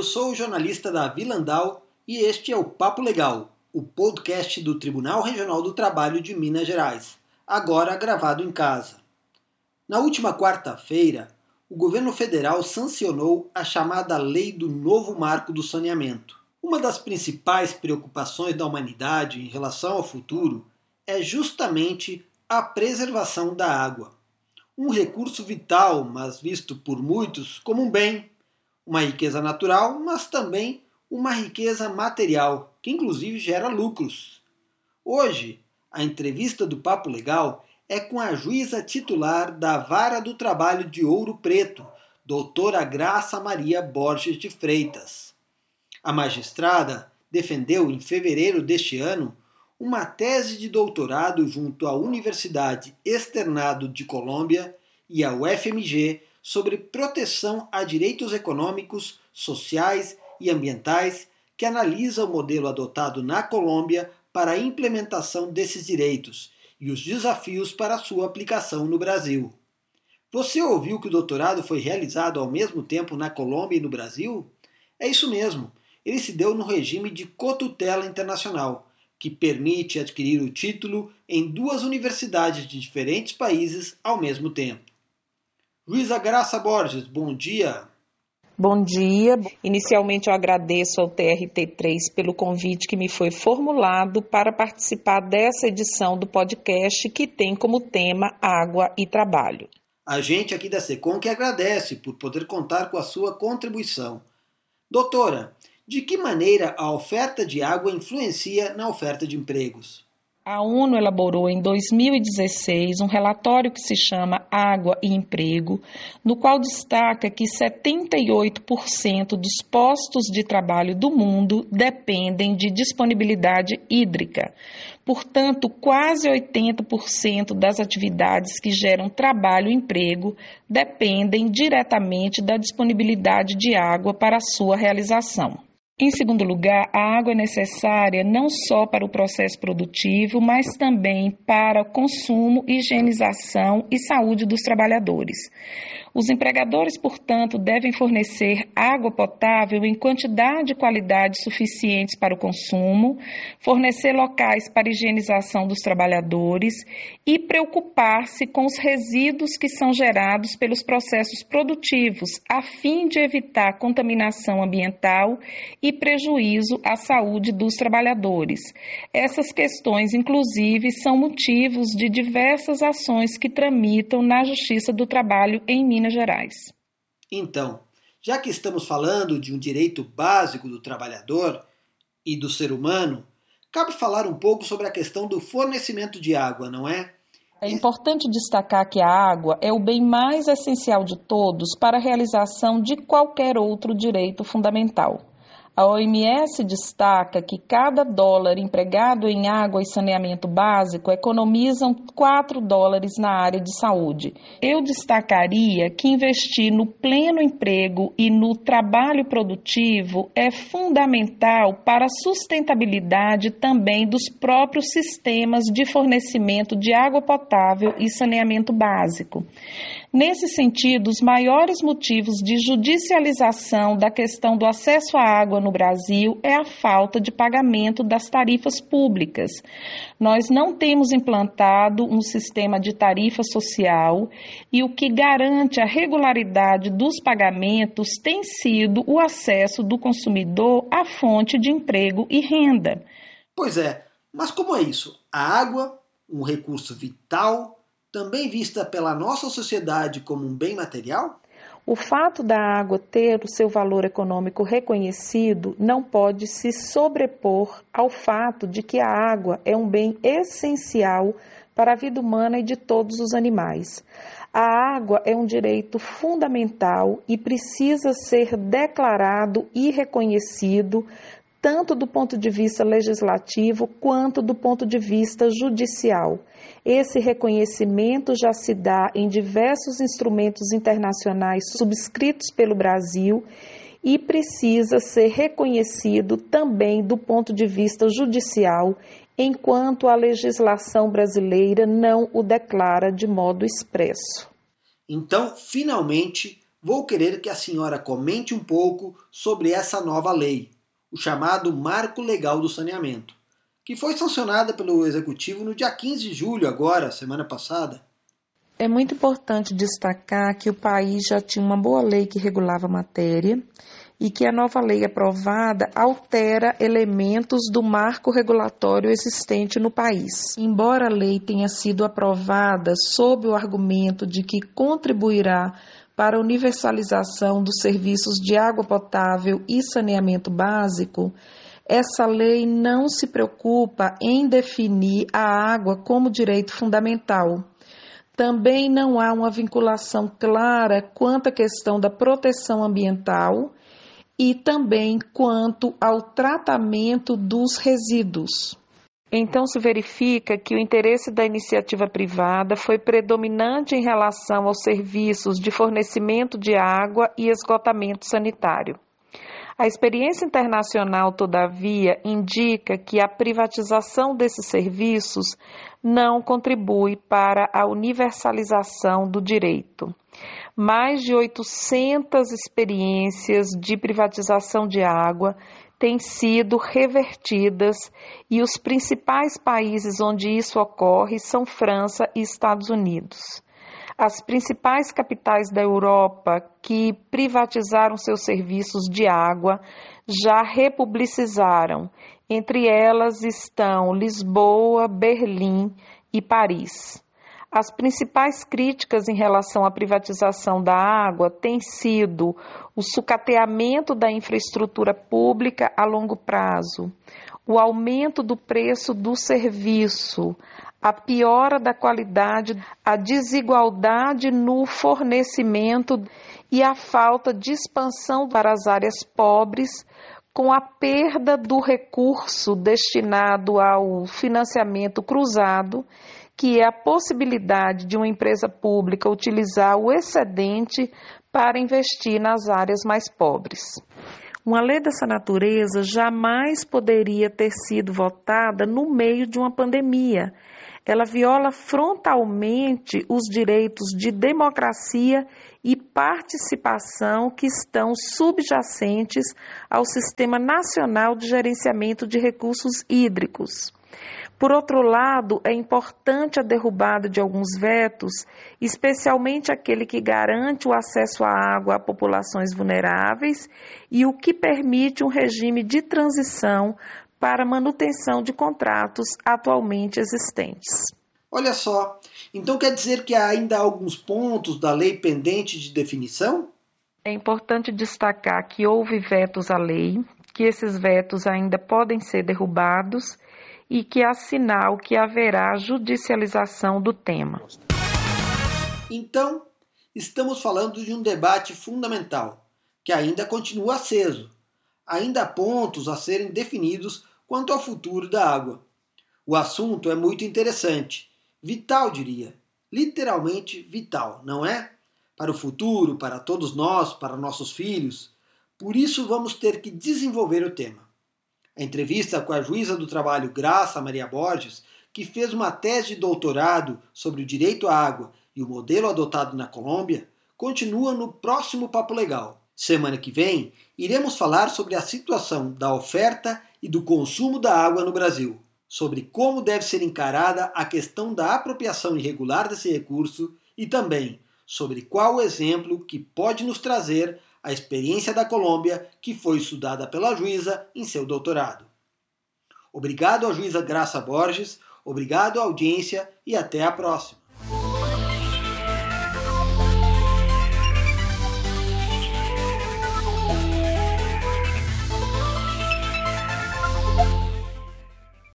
Eu sou o jornalista Davi Landau e este é o Papo Legal, o podcast do Tribunal Regional do Trabalho de Minas Gerais, agora gravado em casa. Na última quarta-feira, o governo federal sancionou a chamada Lei do Novo Marco do Saneamento. Uma das principais preocupações da humanidade em relação ao futuro é justamente a preservação da água. Um recurso vital, mas visto por muitos como um bem, uma riqueza natural, mas também uma riqueza material, que inclusive gera lucros. Hoje, a entrevista do Papo Legal é com a juíza titular da Vara do Trabalho de Ouro Preto, doutora Graça Maria Borges de Freitas. A magistrada defendeu em fevereiro deste ano uma tese de doutorado junto à Universidade Externado de Colômbia e à UFMG sobre proteção a direitos econômicos, sociais e ambientais que analisa o modelo adotado na Colômbia para a implementação desses direitos e os desafios para sua aplicação no Brasil. Você ouviu que o doutorado foi realizado ao mesmo tempo na Colômbia e no Brasil? É isso mesmo. Ele se deu no regime de cotutela internacional, que permite adquirir o título em duas universidades de diferentes países ao mesmo tempo. Luísa Graça Borges, bom dia. Bom dia. Inicialmente eu agradeço ao TRT3 pelo convite que me foi formulado para participar dessa edição do podcast que tem como tema Água e Trabalho. A gente aqui da SECOM que agradece por poder contar com a sua contribuição. Doutora, de que maneira a oferta de água influencia na oferta de empregos? A ONU elaborou em 2016 um relatório que se chama Água e Emprego, no qual destaca que 78% dos postos de trabalho do mundo dependem de disponibilidade hídrica. Portanto, quase 80% das atividades que geram trabalho e emprego dependem diretamente da disponibilidade de água para sua realização. Em segundo lugar, a água é necessária não só para o processo produtivo, mas também para consumo, higienização e saúde dos trabalhadores. Os empregadores, portanto, devem fornecer água potável em quantidade e qualidade suficientes para o consumo, fornecer locais para higienização dos trabalhadores e preocupar-se com os resíduos que são gerados pelos processos produtivos, a fim de evitar contaminação ambiental e prejuízo à saúde dos trabalhadores. Essas questões, inclusive, são motivos de diversas ações que tramitam na Justiça do Trabalho em Minas Minas Gerais. Então, já que estamos falando de um direito básico do trabalhador e do ser humano, cabe falar um pouco sobre a questão do fornecimento de água, não é? É importante destacar que a água é o bem mais essencial de todos para a realização de qualquer outro direito fundamental. A OMS destaca que cada dólar empregado em água e saneamento básico economizam 4 dólares na área de saúde. Eu destacaria que investir no pleno emprego e no trabalho produtivo é fundamental para a sustentabilidade também dos próprios sistemas de fornecimento de água potável e saneamento básico. Nesse sentido, os maiores motivos de judicialização da questão do acesso à água no Brasil é a falta de pagamento das tarifas públicas. Nós não temos implantado um sistema de tarifa social e o que garante a regularidade dos pagamentos tem sido o acesso do consumidor à fonte de emprego e renda. Pois é, mas como é isso? A água, um recurso vital também vista pela nossa sociedade como um bem material? O fato da água ter o seu valor econômico reconhecido não pode se sobrepor ao fato de que a água é um bem essencial para a vida humana e de todos os animais. A água é um direito fundamental e precisa ser declarado e reconhecido tanto do ponto de vista legislativo quanto do ponto de vista judicial. Esse reconhecimento já se dá em diversos instrumentos internacionais subscritos pelo Brasil e precisa ser reconhecido também do ponto de vista judicial, enquanto a legislação brasileira não o declara de modo expresso. Então, finalmente, vou querer que a senhora comente um pouco sobre essa nova lei, o chamado Marco Legal do Saneamento, que foi sancionada pelo Executivo no dia 15 de julho, agora, semana passada. É muito importante destacar que o país já tinha uma boa lei que regulava a matéria e que a nova lei aprovada altera elementos do marco regulatório existente no país. Embora a lei tenha sido aprovada sob o argumento de que contribuirá para a universalização dos serviços de água potável e saneamento básico, essa lei não se preocupa em definir a água como direito fundamental também não há uma vinculação clara quanto à questão da proteção ambiental e também quanto ao tratamento dos resíduos. Então se verifica que o interesse da iniciativa privada foi predominante em relação aos serviços de fornecimento de água e esgotamento sanitário. A experiência internacional, todavia, indica que a privatização desses serviços não contribui para a universalização do direito. Mais de 800 experiências de privatização de água têm sido revertidas e os principais países onde isso ocorre são França e Estados Unidos. As principais capitais da Europa que privatizaram seus serviços de água já republicizaram. Entre elas estão Lisboa, Berlim e Paris. As principais críticas em relação à privatização da água têm sido o sucateamento da infraestrutura pública a longo prazo, o aumento do preço do serviço, a piora da qualidade, a desigualdade no fornecimento e a falta de expansão para as áreas pobres, com a perda do recurso destinado ao financiamento cruzado, que é a possibilidade de uma empresa pública utilizar o excedente para investir nas áreas mais pobres. Uma lei dessa natureza jamais poderia ter sido votada no meio de uma pandemia ela viola frontalmente os direitos de democracia e participação que estão subjacentes ao Sistema Nacional de Gerenciamento de Recursos Hídricos. Por outro lado, é importante a derrubada de alguns vetos, especialmente aquele que garante o acesso à água a populações vulneráveis e o que permite um regime de transição para manutenção de contratos atualmente existentes. Olha só, então quer dizer que há ainda alguns pontos da lei pendente de definição? É importante destacar que houve vetos à lei, que esses vetos ainda podem ser derrubados e que há sinal que haverá judicialização do tema. Então, estamos falando de um debate fundamental, que ainda continua aceso. Ainda há pontos a serem definidos quanto ao futuro da água. O assunto é muito interessante, vital, diria, literalmente vital, não é? Para o futuro, para todos nós, para nossos filhos. Por isso vamos ter que desenvolver o tema. A entrevista com a juíza do trabalho Graça Maria Borges, que fez uma tese de doutorado sobre o direito à água e o modelo adotado na Colômbia, continua no próximo Papo Legal. Semana que vem, iremos falar sobre a situação da oferta e do consumo da água no Brasil, sobre como deve ser encarada a questão da apropriação irregular desse recurso e também sobre qual o exemplo que pode nos trazer a experiência da Colômbia que foi estudada pela juíza em seu doutorado. Obrigado à juíza Graça Borges, obrigado à audiência e até a próxima.